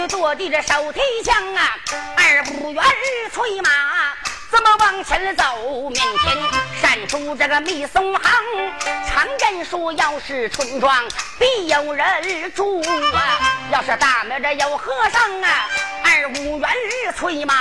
就坐地着手提枪啊，二五元催马。怎么往前走？面前闪出这个密松行。常言说，要是村庄必有人住啊。要是大庙这有和尚啊，二五元催马，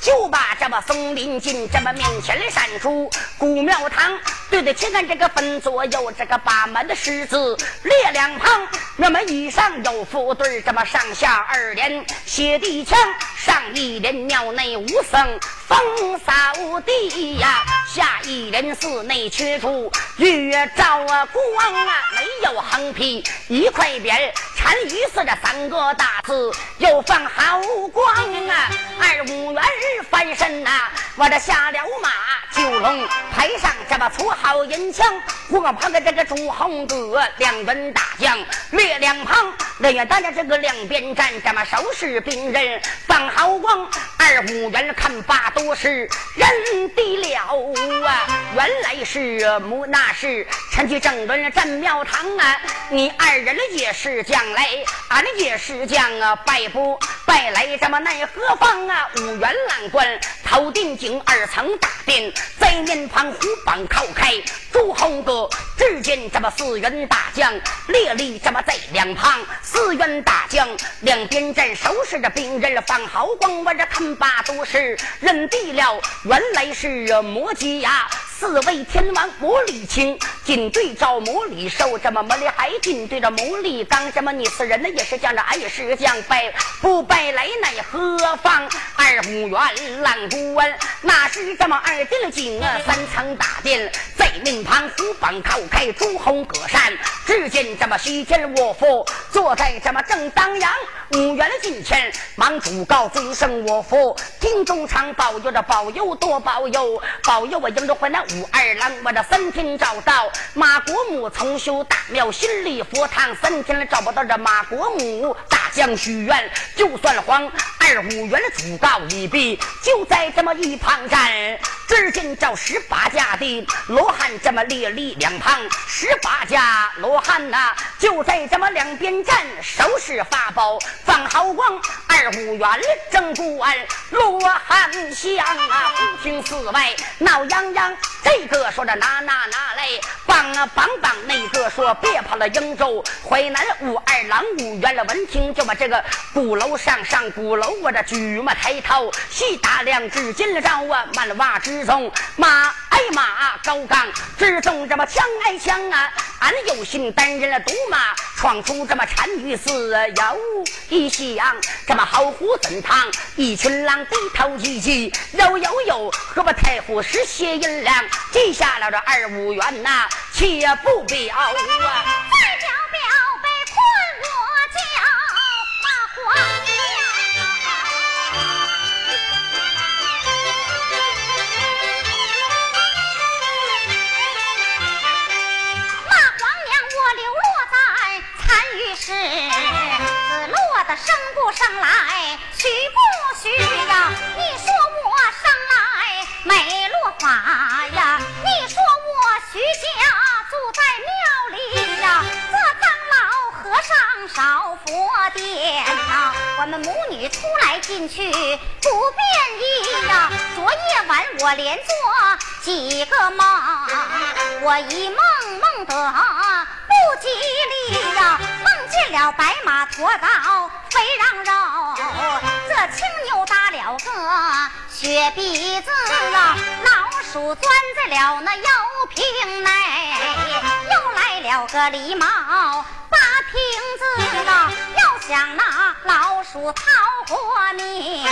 就把这么松林进这么面前闪出古庙堂。对得起看这个分左右这个把门的狮子列两旁，那么以上有副对这么上下二连写地墙，上一连庙内无僧。风扫地呀，下一人寺内缺处月照啊光啊，没有横批一块匾，缠于四这三个大字，又放好光啊。二五元翻身呐，我这下了马，九龙台上这么粗好银枪，我旁的这个朱红哥两员大将列两旁，人员大家这个两边站，这么收拾兵刃放好光。二五元看罢都是人的了啊！原来是母那是陈去正论战庙堂啊！你二人也是将来，俺也是将啊！败不败来这么奈何方啊？五元郎官头定顶二层大殿，在面旁虎榜靠开。朱红哥只见这么四员大将列立这么在两旁，四员大将两边站收拾着兵刃放毫光，我这看罢都是认地了。原来是魔吉呀！四位天王魔力青，紧对着魔力寿，这么魔力海紧对着魔力刚，这么你四人呢也是将，这俺也是将，拜不拜来奈何方？二五元烂不稳，那是这么二顶井啊，三层大殿，在旁虎榜靠开，朱红隔扇，只见这么西天卧佛坐在这么正当阳，五元的近前忙主告尊声卧佛，听中常保佑着保佑多保佑，保佑我迎着回来。武二郎，我这三天找到马国母重修大庙，新立佛堂，三天了找不到这马国母。大将许愿，就算黄二五元的主告已毕，就在这么一旁站。只见这十八家的罗汉这么列立两旁，十八家罗汉呐，就在这么两边站，收拾法宝放好光。二五元正官罗汉香啊，五听四外闹洋洋。这个说着拿拿拿来棒啊棒棒，那个说别跑了英州淮南武二郎五元了。闻听就把这个鼓楼上上鼓楼，我这举嘛抬头细打量，只见了招啊满瓦之中马挨马高岗之中这么枪挨枪啊，俺有幸担任了独马闯出这么单于寺，有一响这么好虎怎堂一群狼低头唧唧，有有有和我太傅是谢银两。记下了这二五元呐，且不表啊！生不生来，许不许呀？你说我生来没落发呀？你说我徐家住在庙里呀，这长老和尚烧佛殿呐。我们母女出来进去不便宜呀。昨夜晚我连做几个梦，我一梦梦得不吉利呀，梦见了白马驮刀飞让肉，这青牛打了个雪鼻子啊，老鼠钻在了那药瓶内，又来了个狸猫把瓶子啊，要想那老鼠逃活命，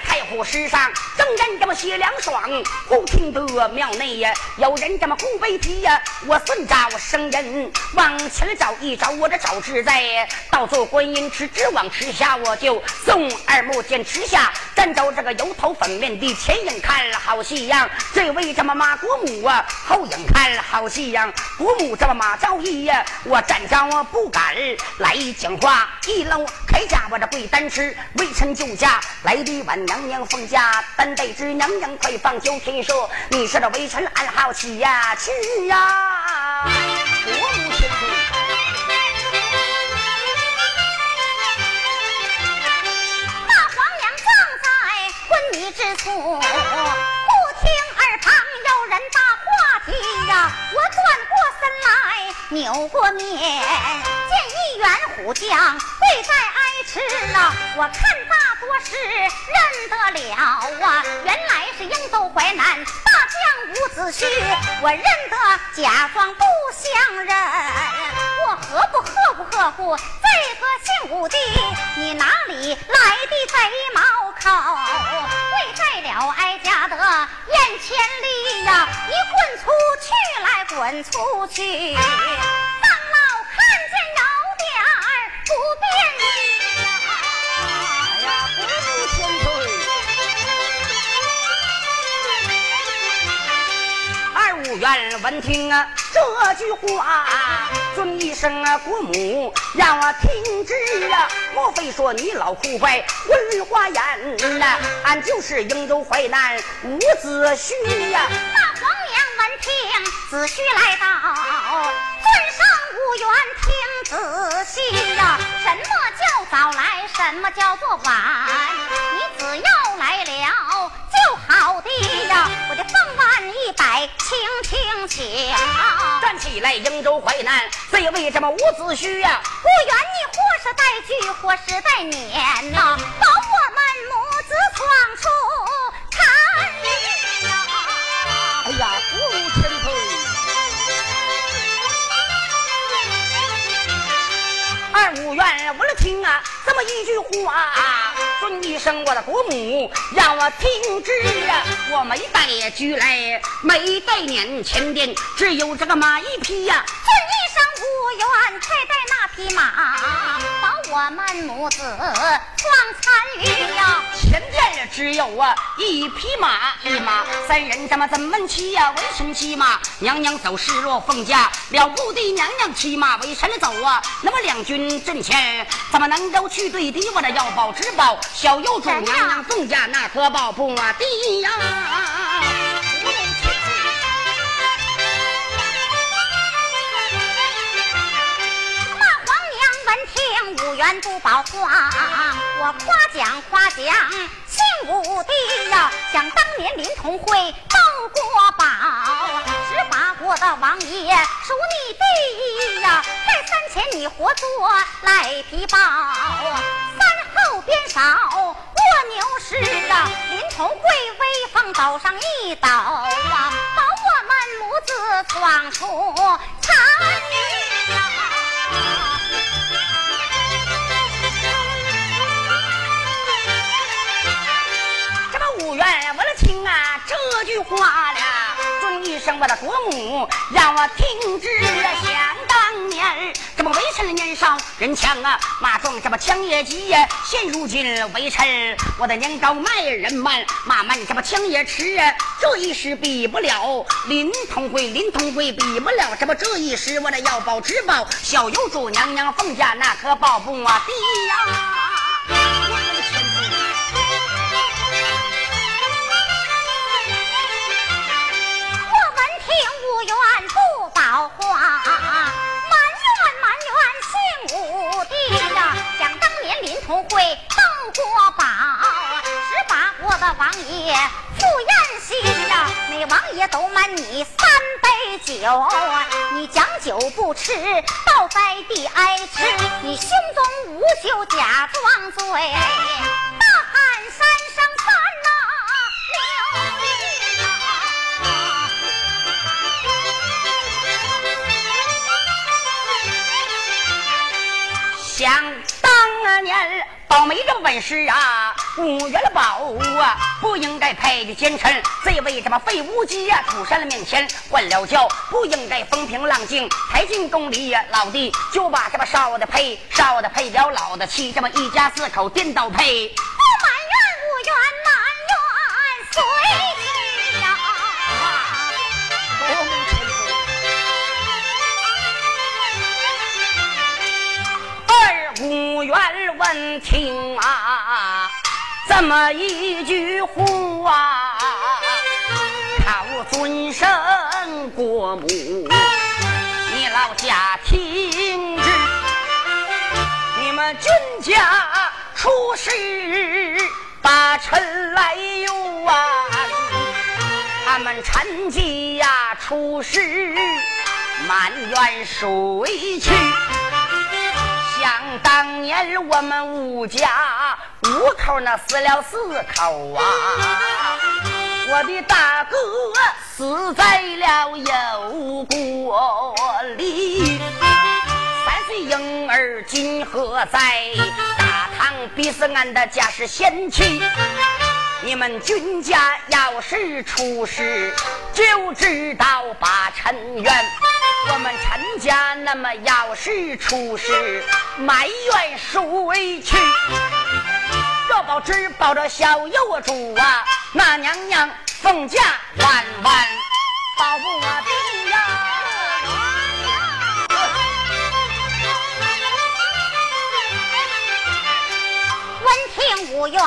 太湖石上，正人这么写凉爽，忽听得庙内呀有人这么呼悲啼呀。我孙赵生人往前找一找，我这赵志在到做观音池，直往池下我就送二目见池下，站着这个油头粉面的前影看了好戏样，这位这么马国母啊后影看了好戏样，国母这么马昭义呀，我站着我不敢来讲话，一搂开家我这跪单吃，微臣就驾来的晚娘娘奉驾，单得知娘娘快放酒听说，你是这微臣安好起呀，去呀，国母千岁。那皇娘正在昏迷之处，不听耳旁有人把话题呀，我转过身来，扭过面，见一员虎将跪在是啊，我看大多是认得了啊，原来是英州淮南大将伍子胥，我认得假装不相认，我何不呵护呵护这个姓武的？你哪里来的贼毛口？跪在了哀家的眼前里呀，你滚出去来，滚出去！长老看见有点不便二五元闻听啊这句话，尊一声啊国母，让我听之啊！莫非说你老哭坏昏花眼呐？俺就是瀛州淮南伍子胥呀！那皇娘闻听，子胥来到，尊上无缘听仔细呀，什么叫早来，什么叫做晚？你只要来了就好的呀，我的凤碗一百轻轻起。站起来，瀛州淮南这位这么伍子胥呀！不原你或是带句，或是带撵呐，生我的国母，让我听之啊！我没带驹来，没带撵前边，只有这个马一匹呀、这一生无缘才带那匹马，保我们母子闯参与呀。前殿只有啊一匹马，一马三人这么怎么骑呀、为臣骑马，娘娘走失落凤驾，了不得娘娘骑马为臣走啊。那么两军阵前怎么能够去对敌？我这要保之宝，小幼主娘娘纵驾那可保不啊敌呀。五元不保话，我夸奖夸奖姓武的呀，想当年林同会斗过宝，十八国的王爷数你第一呀，在三前你活捉赖皮豹，三后边少蜗牛氏啊，林同会威风斗上一抖啊，保我们母子闯出残话了，尊一声我的国母，让我听之。想当年这么为臣的年少人强啊，马壮这么枪也急呀。现如今为臣，我的年高迈人慢，马慢这么枪也迟啊。这一时比不了林同辉，林同辉比不了这么这一时，我的要保之宝，小有主娘娘奉驾那可保不啊地呀。我闻听五元不保话，埋怨埋怨姓武的呀，想当年林同会斗过宝，十八国的王爷赴宴席呀，每王爷都满你三杯酒，你讲酒不吃，倒在地挨吃，你胸中无酒假装醉，大喊三声想当年儿倒霉这本事啊，五元的宝啊，不应该配的奸臣。这位这么废物鸡呀，土山的面前换了轿，不应该风平浪静，抬进宫里呀，老弟就把这么少的配，少的配了老的气，这么一家四口颠倒配。五元闻听啊，这么一句话，靠尊生国母，你老家听之，你们军家出事把臣来冤，俺们陈家呀出事埋怨谁去？想当年我们吴家五口那死了四口啊，我的大哥死在了油锅里，三岁婴儿今何在？大唐逼死俺的家是贤妻。你们君家要是出事，就知道把陈冤。我们陈家那么要是出事，埋怨谁去？若保只保着小幼主啊，那娘娘凤驾万万保不定呀。闻听无缘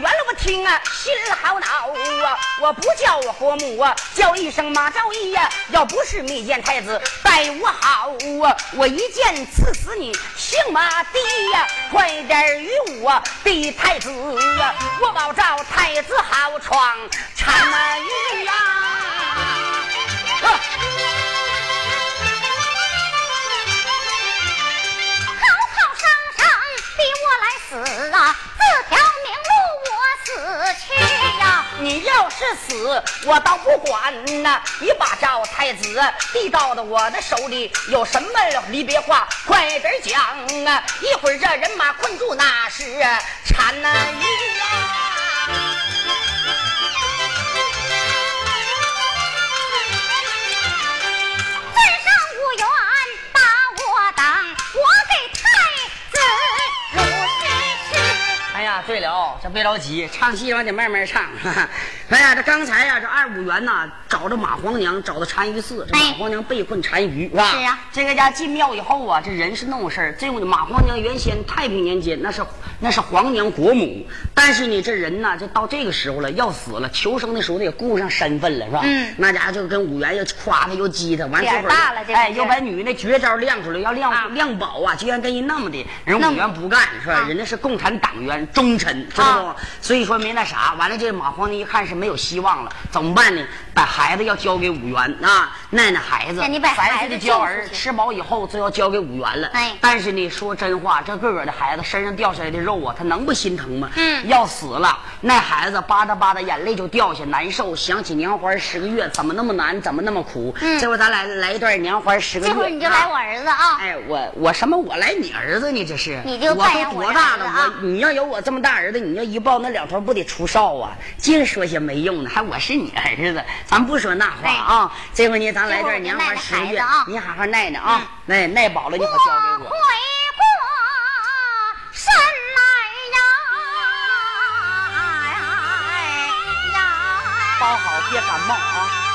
我听啊，心好恼啊！我不叫我国母啊，叫一声马昭仪呀。要不是没见太子待我好啊，我一剑刺死你，姓马的呀！快点与我的太子啊，我保赵太子好闯长安呀！好好生生逼我来死啊！死去呀！你要是死，我倒不管呐！你把赵太子递到了我的手里，有什么离别话，快点讲啊！一会儿这人马困住，那是馋呐对了，这别着急，唱戏还得慢慢唱。哎呀，这刚才呀，这二五元呐，找着马皇娘，找到单于寺，这哎马皇娘被困单于，是吧？是啊这个家进庙以后啊，这人是那种事儿。这种马皇娘原先太平年间那是那是皇娘国母，但是呢，这人呢，就到这个时候了，要死了，求生的时候也顾上身份了，是吧？嗯那家伙就跟五元又夸他又激他，完脸这会儿大了这哎，是又把女那绝招亮出来，要亮啊亮宝啊，居然跟人那么的，人弄武元不干是吧？啊人家是共产党员忠臣，知道不？啊所以说没那啥，完了这马皇娘一看是没有希望了，怎么办呢？把孩子要交给五元啊，奶奶孩子，那你把三孩子岁的娇儿吃饱以后就要交给五元了。哎但是呢，说真话，这个个的孩子身上掉下来的肉啊，他能不心疼吗？嗯要死了，那孩子吧嗒吧嗒眼泪就掉下，难受，想起娘怀十个月，怎么那么难，怎么那么苦？嗯这会儿咱来来一段娘怀十个月。这会你就来我啊儿子啊，哎，我我什么？我来你儿子呢？这是你就我扮演我都多大了？我你要有我这么大儿子，你要一抱那两头不得出哨啊？净说些没用的，还我是你儿子，咱不说那话啊。这回呢，咱来段娘怀十个月你好好耐耐啊，耐耐饱了你可交给回我。过神别感冒啊。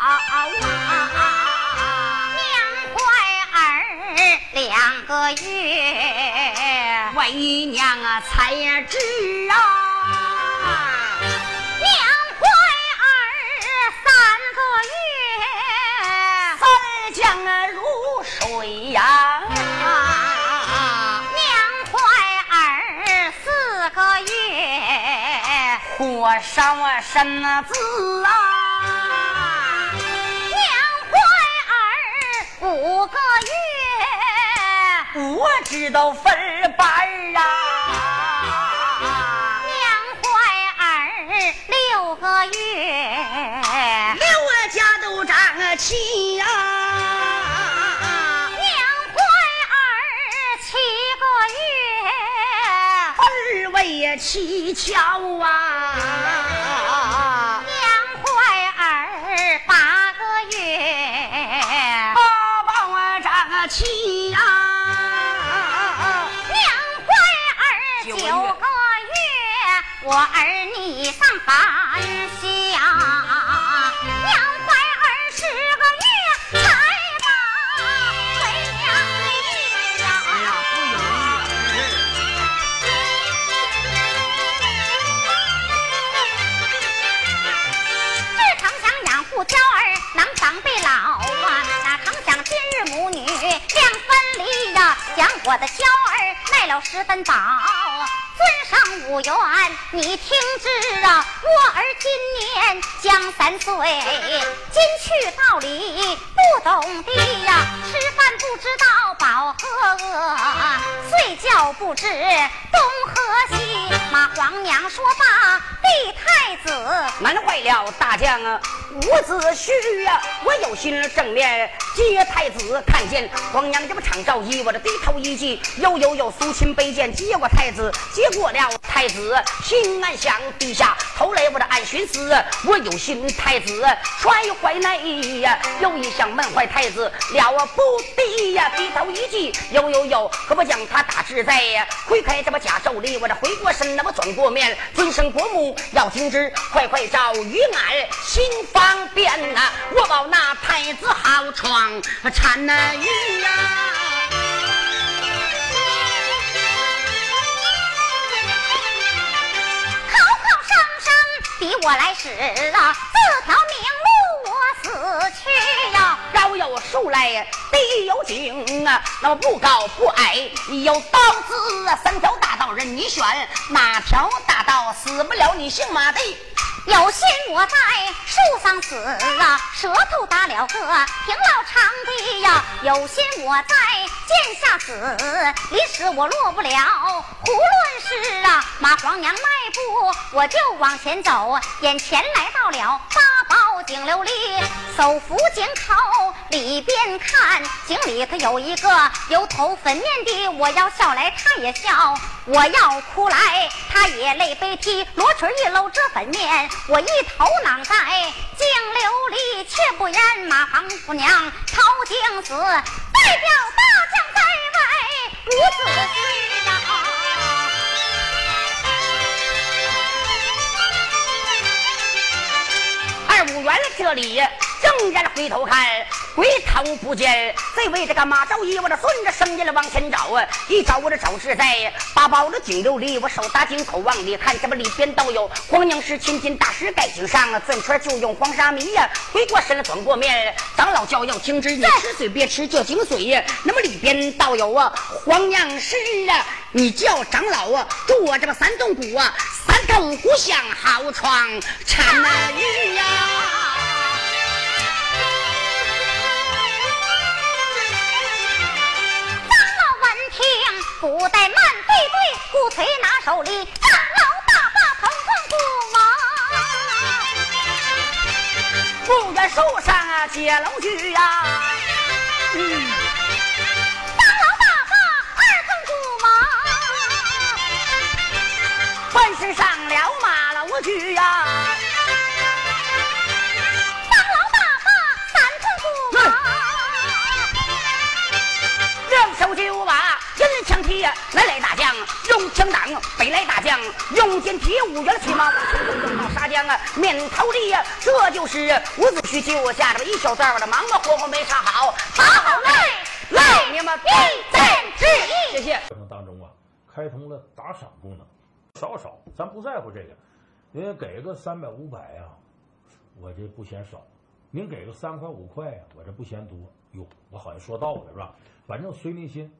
娘怀儿两个月，为娘啊才知啊，娘怀儿三个月，三儿将啊如水呀、娘怀儿四个月。火烧啊身子啊，个月，我知道分班儿啊，娘怀儿六个月，六个家都长齐呀、娘怀儿七个月，二位也蹊跷啊，我的娇儿卖了十分宝，尊上无缘，你听之啊，我儿今年将三岁，今去道理不懂的呀，吃饭不知道饱和饿，睡觉不知东和西。马皇娘说罢，立太子，难坏了大将啊，伍子胥呀，我有心正面接太子，看见皇娘这么长照衣，我这低头一记，呦呦呦苏秦背剑接过太子，接过了太子，心暗想陛下，头来我这暗寻思，我有心太子揣怀内呀，又一想闷坏太子了不得呀，低头一记，呦呦呦可不将他打志在呀，挥开这么假手里，我这回过身，那么转过面，尊生国母要听之，快快找于俺心方便呐，我保那太子好闯产那玉呀。口口声声逼我来使啊，这条明路我死去呀！高有树来，低有井啊，那么不高不矮，有刀子啊，三条大道任你选，哪条大道死不了你姓马的？有心我在树上死啊，舌头打了个平老长的呀；有心我在剑下死，离死我落不了。无论是啊马皇娘迈步，我就往前走，眼前来到了八井琉璃，手扶井口里边看，井里头有一个油头粉面的，我要笑来他也笑，我要哭来他也泪悲啼，罗裙一搂遮粉面。我一头囊在井流里，却不言马皇姑娘朝京子，代表大将在外无子五元这里正在回头看，回头不见，这位这个马昭义，我这顺着声音来往前找啊，一找我这找是在八宝的井流里，我手搭井口往里看，这么里边都有黄娘石千金大石盖井上啊，转圈就用黄沙迷呀，回过身来转过面，长老教要听之，你吃水别吃这井水呀，那么里边倒有啊黄娘石啊，你叫长老啊，住我这个三洞谷啊，三洞谷像好床产那玉呀。古代慢对对，鼓槌拿手里，长老大大头痛不忙。不远树上啊接龙去呀、嗯，长老大大二痛不亡。奔是上了马楼去呀、长用枪挡，北来大将用剑铁，五元骑马用到杀将啊，面头里呀，这就是伍子胥救下这么一小段的忙忙活活没插好，好好来来，你们必战之意，谢谢。过程当中啊，开通了打赏功能，少少，咱不在乎这个，您给个三百五百啊，我这不嫌少；您给个三块五块呀、我这不嫌多。哟，我好像说到了是吧？反正随您心。